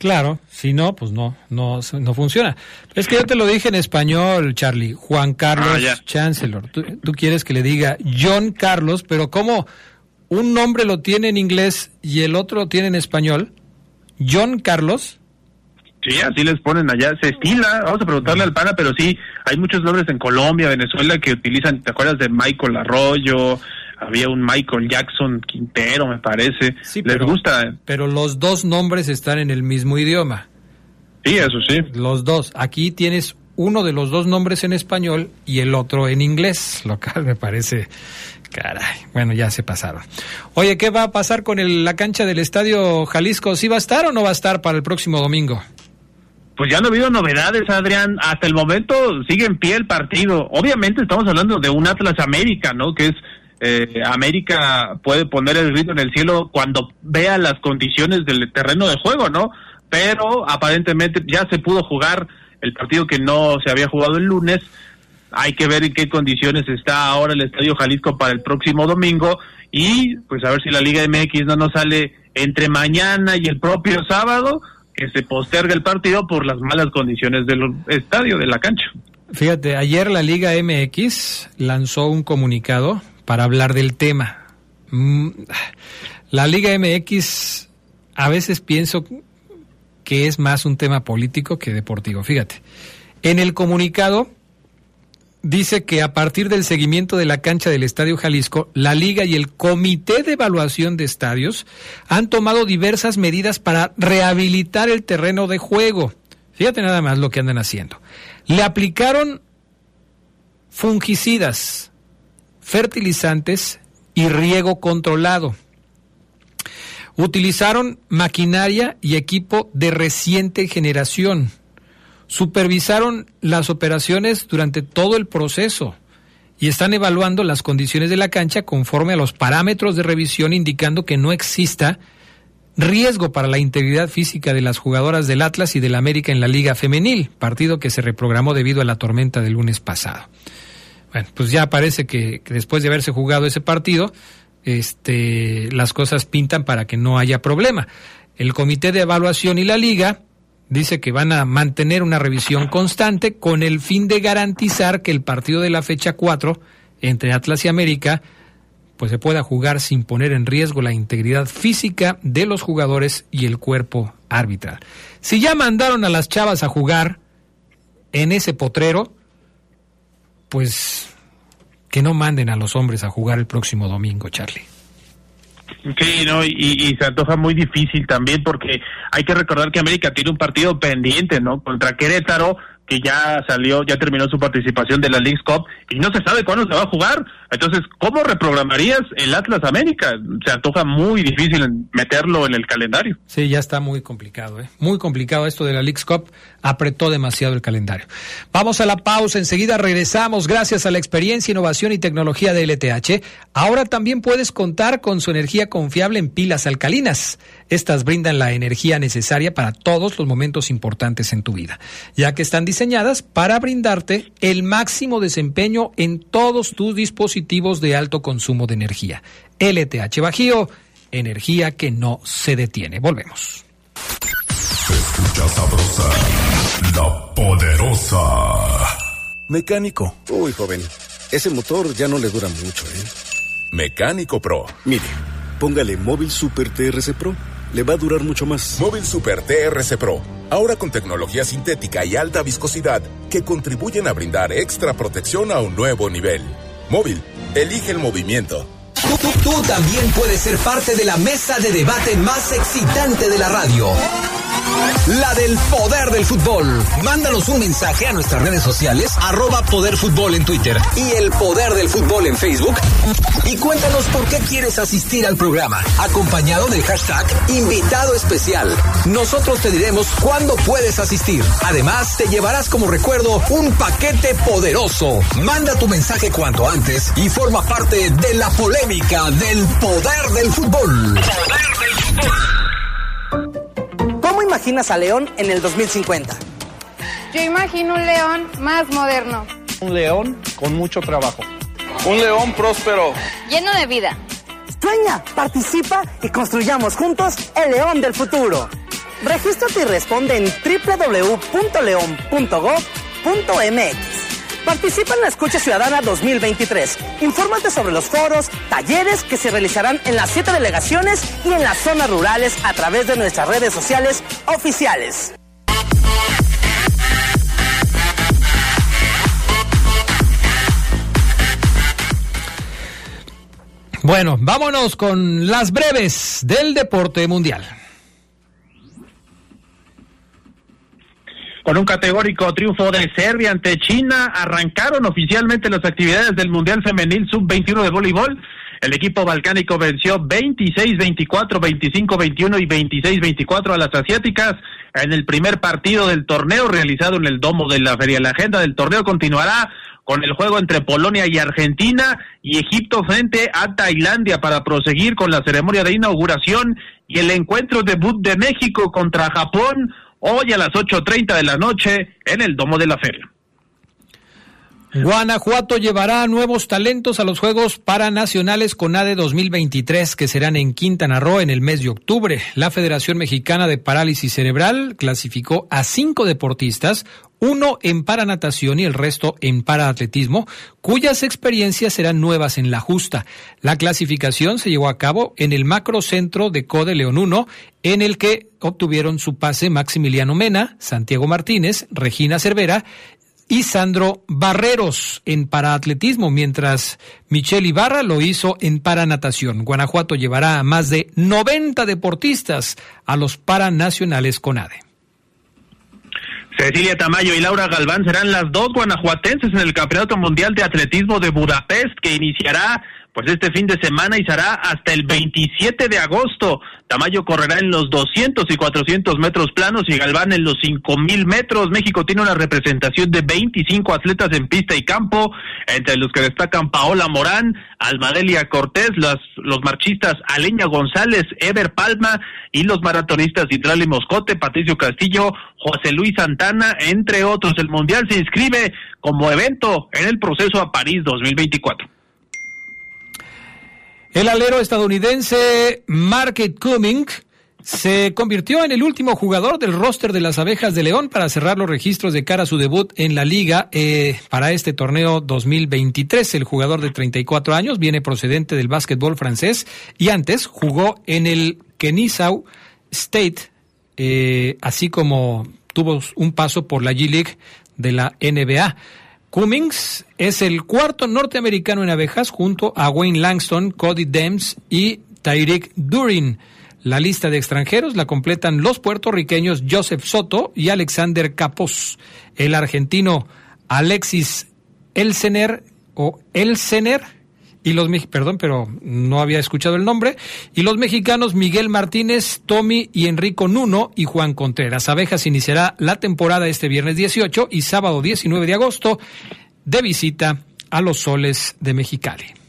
Claro, si no, pues no, no, no funciona. Es que yo te lo dije en español, Charlie. Juan Carlos Ah. Chancellor. Tú, tú quieres que le diga John Carlos, pero ¿cómo un nombre lo tiene en inglés y el otro lo tiene en español? John Carlos. Sí, así les ponen allá, se estila, vamos a preguntarle al pana, pero sí, hay muchos nombres en Colombia, Venezuela que utilizan, ¿te acuerdas de Michael Arroyo? Había un Michael Jackson Quintero, me parece. Sí, les pero, gusta. Pero los dos nombres están en el mismo idioma. Sí, eso sí. Los dos. Aquí tienes uno de los dos nombres en español y el otro en inglés, lo cual me parece, caray, bueno, ya se pasaron. Oye, ¿qué va a pasar con el- la cancha del Estadio Jalisco? ¿Sí va a estar o no va a estar para el próximo domingo? Pues ya no ha habido novedades, Adrián. Hasta el momento sigue en pie el partido. Obviamente estamos hablando de un Atlas América, ¿no? Que es eh, América puede poner el grito en el cielo cuando vea las condiciones del terreno de juego, ¿no? Pero aparentemente ya se pudo jugar el partido que no se había jugado el lunes. Hay que ver en qué condiciones está ahora el Estadio Jalisco para el próximo domingo y pues a ver si la Liga MX no nos sale entre mañana y el propio sábado que se posterga el partido por las malas condiciones del estadio, de la cancha. Fíjate, ayer la Liga MX lanzó un comunicado para hablar del tema. Mm, La Liga MX a veces pienso que es más un tema político que deportivo. Fíjate, en el comunicado dice que a partir del seguimiento de la cancha del Estadio Jalisco, la Liga y el Comité de Evaluación de Estadios han tomado diversas medidas para rehabilitar el terreno de juego. Fíjate nada más lo que andan haciendo. Le aplicaron fungicidas, fertilizantes y riego controlado. Utilizaron maquinaria y equipo de reciente generación. Supervisaron las operaciones durante todo el proceso y están evaluando las condiciones de la cancha conforme a los parámetros de revisión indicando que no exista riesgo para la integridad física de las jugadoras del Atlas y del América en la Liga Femenil, partido que se reprogramó debido a la tormenta del lunes pasado. Bueno, pues ya parece que, después de haberse jugado ese partido, este, las cosas pintan para que no haya problema. El Comité de Evaluación y la Liga dice que van a mantener una revisión constante con el fin de garantizar que el partido de la fecha 4 entre Atlas y América pues se pueda jugar sin poner en riesgo la integridad física de los jugadores y el cuerpo arbitral. Si ya mandaron a las chavas a jugar en ese potrero, pues que no manden a los hombres a jugar el próximo domingo, Charlie. Sí, no, y, y se antoja muy difícil también porque hay que recordar que América tiene un partido pendiente, ¿no? Contra Querétaro, que ya salió, ya terminó su participación de la League's Cup y no se sabe cuándo se va a jugar. Entonces, ¿cómo reprogramarías el Atlas América? Se antoja muy difícil meterlo en el calendario. Sí, ya está muy complicado, ¿eh? Muy complicado esto de la League's Cup. Apretó demasiado el calendario. Vamos a la pausa, enseguida regresamos. Gracias a la experiencia, innovación y tecnología de LTH, ahora también puedes contar con su energía confiable en pilas alcalinas. Estas brindan la energía necesaria para todos los momentos importantes en tu vida, ya que están diseñadas para brindarte el máximo desempeño en todos tus dispositivos de alto consumo de energía. LTH Bajío, energía que no se detiene. Volvemos. Se escucha sabrosa, la poderosa. Mecánico. Uy, joven, ese motor ya no le dura mucho, ¿eh? Mecánico Pro. Mire, póngale Móvil Super TRC Pro. Le va a durar mucho más. Móvil Super TRC Pro. Ahora con tecnología sintética y alta viscosidad que contribuyen a brindar extra protección a un nuevo nivel. Móvil, elige el movimiento. Tú, también puedes ser parte de la mesa de debate más excitante de la radio. La del poder del fútbol. Mándanos un mensaje a nuestras redes sociales, arroba poder fútbol en Twitter y el poder del fútbol en Facebook. Y cuéntanos por qué quieres asistir al programa, acompañado del hashtag invitado especial. Nosotros te diremos cuándo puedes asistir. Además, te llevarás como recuerdo un paquete poderoso. Manda tu mensaje cuanto antes y forma parte de la polémica del poder del fútbol. ¿Cómo imaginas a León en el 2050? Yo imagino un león más moderno, Un león con mucho trabajo. Un león próspero. lleno de vida. Sueña, participa y construyamos juntos el León del futuro. Regístrate y responde en www.león.gov.mx. Participa en la Escucha Ciudadana 2023. Infórmate sobre los foros, talleres que se realizarán en las siete delegaciones y en las zonas rurales a través de nuestras redes sociales oficiales. Bueno, vámonos con las breves del deporte mundial. Con un categórico triunfo de Serbia ante China, arrancaron oficialmente las actividades del Mundial Femenil Sub-21 de voleibol. El equipo balcánico venció 26-24, 25-21 y 26-24 a las asiáticas en el primer partido del torneo realizado en el domo de la feria. La agenda del torneo continuará con el juego entre Polonia y Argentina y Egipto frente a Tailandia para proseguir con la ceremonia de inauguración y el encuentro debut de México contra Japón hoy a las 8.30 de la noche en el Domo de la Feria. Guanajuato llevará nuevos talentos a los Juegos Paranacionales CONADE 2023 que serán en Quintana Roo en el mes de octubre. La Federación Mexicana de Parálisis Cerebral clasificó a cinco deportistas, uno en paranatación y el resto en paraatletismo, cuyas experiencias serán nuevas en la justa. La clasificación se llevó a cabo en el macrocentro de Code León 1, en el que obtuvieron su pase Maximiliano Mena, Santiago Martínez, Regina Cervera y Sandro Barreros en paraatletismo, mientras Michelle Ibarra lo hizo en paranatación. Guanajuato llevará a más de 90 deportistas a los paranacionales CONADE. Cecilia Tamayo y Laura Galván serán las dos guanajuatenses en el Campeonato Mundial de Atletismo de Budapest que iniciará pues este fin de semana y será hasta el 27 de agosto. Tamayo correrá en los 200 y 400 metros planos y Galván en los 5000 metros. México tiene una representación de 25 atletas en pista y campo, entre los que destacan Paola Morán, Almadelia Cortés, las, los marchistas Aleña González, Ever Palma y los maratonistas Itrali Moscote, Patricio Castillo, José Luis Santana, entre otros. El Mundial se inscribe como evento en el proceso a París 2024. El alero estadounidense Market Cumming se convirtió en el último jugador del roster de las abejas de León para cerrar los registros de cara a su debut en la liga eh, para este torneo 2023. El jugador de 34 años viene procedente del básquetbol francés y antes jugó en el Kenisau State, eh, así como tuvo un paso por la G-League de la NBA. Cummings es el cuarto norteamericano en abejas junto a Wayne Langston, Cody Dems y Tyreek Durin. La lista de extranjeros la completan los puertorriqueños Joseph Soto y Alexander Capos. El argentino Alexis Elsener o Elsener y los perdón, pero no había escuchado el nombre, y los mexicanos Miguel Martínez, Tommy y Enrico Nuno y Juan Contreras. Abejas iniciará la temporada este viernes 18 y sábado 19 de agosto de visita a los soles de Mexicali.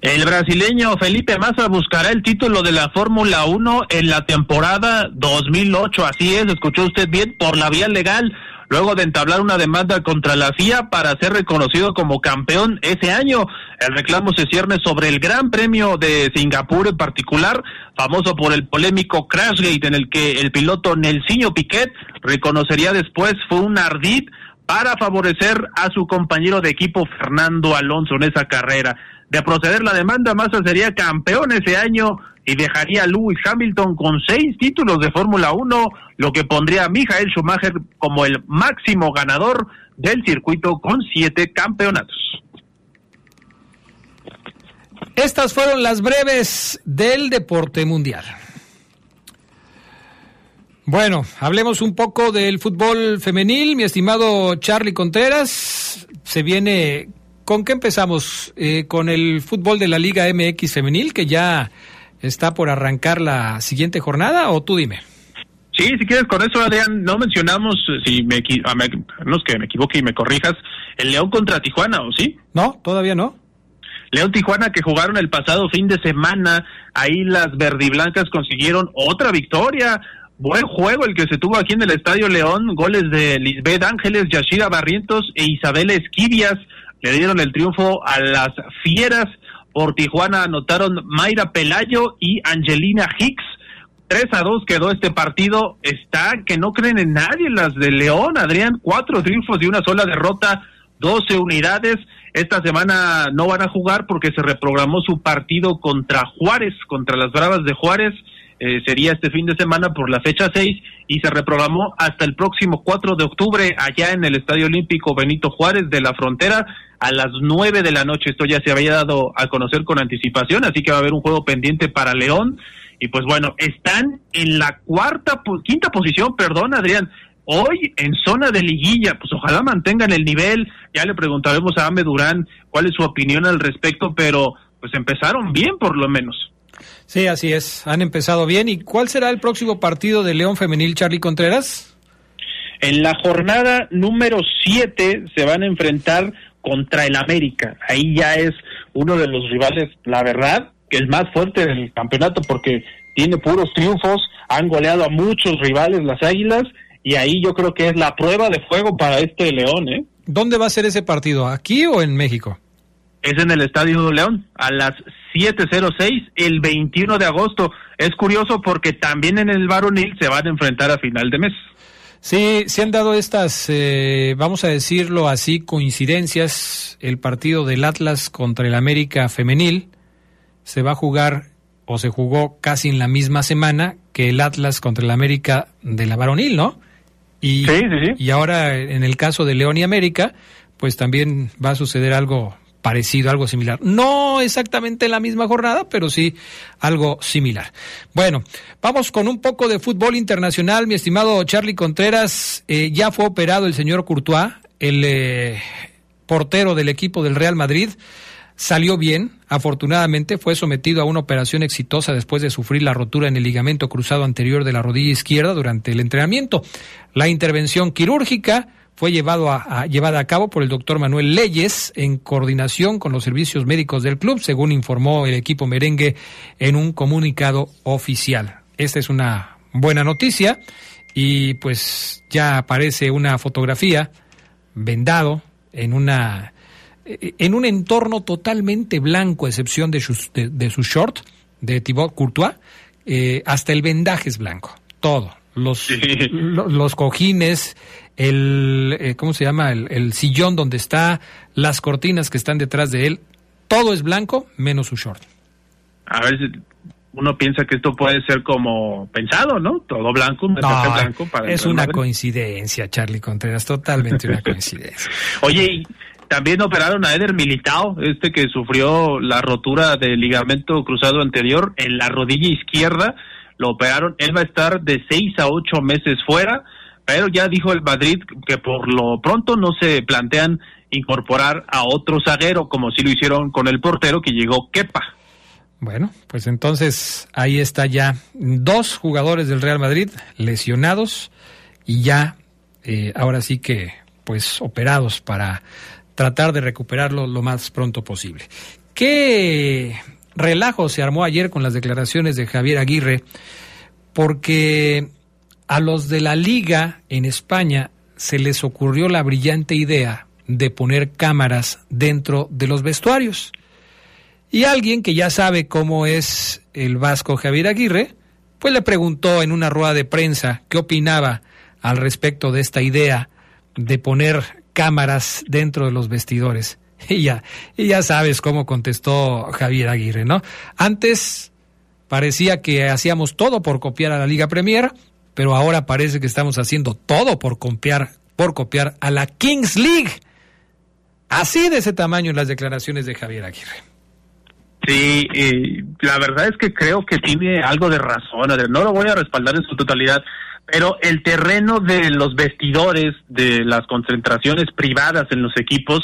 El brasileño Felipe Massa buscará el título de la Fórmula 1 en la temporada 2008. Así es, escuchó usted bien, por la vía legal luego de entablar una demanda contra la FIA para ser reconocido como campeón ese año. El reclamo se cierne sobre el Gran Premio de Singapur en particular, famoso por el polémico Crashgate en el que el piloto Nelsinho Piquet reconocería después fue un ardid para favorecer a su compañero de equipo Fernando Alonso en esa carrera. De proceder la demanda, Massa sería campeón ese año y dejaría a Lewis Hamilton con seis títulos de Fórmula 1, lo que pondría a Michael Schumacher como el máximo ganador del circuito con siete campeonatos. Estas fueron las breves del deporte mundial. Bueno, hablemos un poco del fútbol femenil, mi estimado Charlie Contreras. Se viene, ¿con qué empezamos? Eh, con el fútbol de la Liga MX femenil, que ya está por arrancar la siguiente jornada, o tú dime. Sí, si quieres, con eso, Adrián, no mencionamos, si me, a menos que me equivoque y me corrijas, el León contra Tijuana, ¿o sí? No, todavía no. León Tijuana que jugaron el pasado fin de semana, ahí las verdiblancas consiguieron otra victoria, buen juego el que se tuvo aquí en el Estadio León, goles de Lisbeth Ángeles, Yashira Barrientos e Isabel Esquivias, le dieron el triunfo a las fieras por Tijuana anotaron Mayra Pelayo y Angelina Hicks. 3 a 2 quedó este partido. Está que no creen en nadie las de León, Adrián. Cuatro triunfos y una sola derrota, 12 unidades. Esta semana no van a jugar porque se reprogramó su partido contra Juárez, contra las Bravas de Juárez. Eh, sería este fin de semana por la fecha 6 y se reprogramó hasta el próximo 4 de octubre allá en el Estadio Olímpico Benito Juárez de la Frontera a las 9 de la noche. Esto ya se había dado a conocer con anticipación, así que va a haber un juego pendiente para León. Y pues bueno, están en la cuarta, quinta posición, perdón Adrián, hoy en zona de liguilla, pues ojalá mantengan el nivel, ya le preguntaremos a Ame Durán cuál es su opinión al respecto, pero pues empezaron bien por lo menos. Sí, así es. Han empezado bien. ¿Y cuál será el próximo partido de León Femenil, Charlie Contreras? En la jornada número 7 se van a enfrentar contra el América. Ahí ya es uno de los rivales, la verdad, que es más fuerte del campeonato porque tiene puros triunfos, han goleado a muchos rivales las Águilas y ahí yo creo que es la prueba de fuego para este León. ¿eh? ¿Dónde va a ser ese partido? ¿Aquí o en México? Es en el Estadio León a las 7.06 el 21 de agosto. Es curioso porque también en el varonil se van a enfrentar a final de mes. Sí, se han dado estas, eh, vamos a decirlo así, coincidencias. El partido del Atlas contra el América femenil se va a jugar o se jugó casi en la misma semana que el Atlas contra el América de la varonil, ¿no? Y, sí, sí, sí. y ahora en el caso de León y América, pues también va a suceder algo parecido, algo similar. No exactamente la misma jornada, pero sí algo similar. Bueno, vamos con un poco de fútbol internacional. Mi estimado Charlie Contreras, eh, ya fue operado el señor Courtois, el eh, portero del equipo del Real Madrid. Salió bien, afortunadamente fue sometido a una operación exitosa después de sufrir la rotura en el ligamento cruzado anterior de la rodilla izquierda durante el entrenamiento. La intervención quirúrgica fue llevado a, llevada a cabo por el doctor Manuel Leyes en coordinación con los servicios médicos del club, según informó el equipo merengue en un comunicado oficial. Esta es una buena noticia y pues ya aparece una fotografía vendado en una en un entorno totalmente blanco, a excepción de, de, su short, de Thibaut Courtois, eh, hasta el vendaje es blanco, todo. Los, los cojines, el, eh, ¿cómo se llama? El, sillón donde está, las cortinas que están detrás de él, todo es blanco menos su short. A si uno piensa que esto puede ser como pensado, ¿no? Todo blanco, un no, blanco para Es una coincidencia, Charlie Contreras, totalmente una coincidencia. Oye, también operaron a Eder Militao, este que sufrió la rotura del ligamento cruzado anterior en la rodilla izquierda. Lo operaron, él va a estar de seis a ocho meses fuera pero ya dijo el Madrid que por lo pronto no se plantean incorporar a otro zaguero como si lo hicieron con el portero que llegó Kepa. Bueno, pues entonces ahí está ya dos jugadores del Real Madrid lesionados y ya eh, ahora sí que pues operados para tratar de recuperarlo lo más pronto posible. ¿Qué relajo se armó ayer con las declaraciones de Javier Aguirre? Porque a los de la liga en España se les ocurrió la brillante idea de poner cámaras dentro de los vestuarios. Y alguien que ya sabe cómo es el vasco Javier Aguirre, pues le preguntó en una rueda de prensa qué opinaba al respecto de esta idea de poner cámaras dentro de los vestidores. Y ya, y ya sabes cómo contestó Javier Aguirre, ¿no? Antes parecía que hacíamos todo por copiar a la Liga Premier, pero ahora parece que estamos haciendo todo por copiar, por copiar a la Kings League. Así de ese tamaño las declaraciones de Javier Aguirre. Sí, la verdad es que creo que tiene algo de razón. No lo voy a respaldar en su totalidad, pero el terreno de los vestidores, de las concentraciones privadas en los equipos,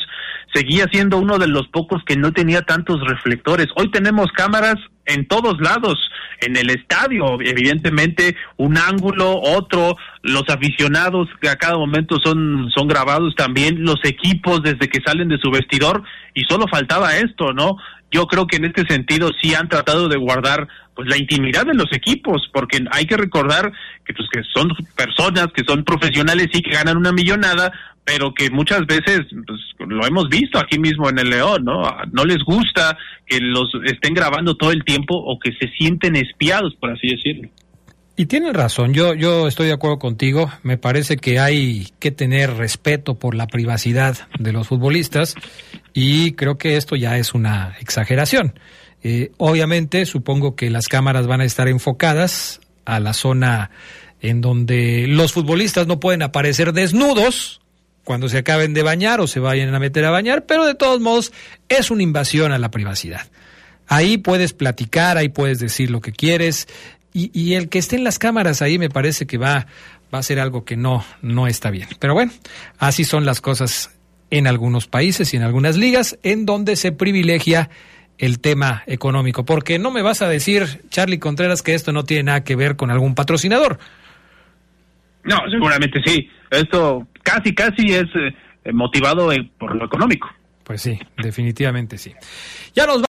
seguía siendo uno de los pocos que no tenía tantos reflectores. Hoy tenemos cámaras en todos lados, en el estadio, evidentemente, un ángulo, otro, los aficionados que a cada momento son, son grabados también, los equipos desde que salen de su vestidor, y solo faltaba esto, ¿no? Yo creo que en este sentido sí han tratado de guardar pues la intimidad de los equipos, porque hay que recordar que pues que son personas que son profesionales y que ganan una millonada, pero que muchas veces pues, lo hemos visto aquí mismo en el León, ¿no? No les gusta que los estén grabando todo el tiempo o que se sienten espiados, por así decirlo. Y tienen razón, yo, yo estoy de acuerdo contigo, me parece que hay que tener respeto por la privacidad de los futbolistas y creo que esto ya es una exageración. Eh, obviamente supongo que las cámaras van a estar enfocadas a la zona en donde los futbolistas no pueden aparecer desnudos cuando se acaben de bañar o se vayan a meter a bañar, pero de todos modos es una invasión a la privacidad. Ahí puedes platicar, ahí puedes decir lo que quieres, y, el que esté en las cámaras ahí me parece que va, va a ser algo que no, no está bien. Pero bueno, así son las cosas en algunos países y en algunas ligas en donde se privilegia el tema económico. Porque no me vas a decir, Charlie Contreras, que esto no tiene nada que ver con algún patrocinador. No, seguramente sí. Esto casi, casi es eh, motivado por lo económico. Pues sí, definitivamente sí. Ya nos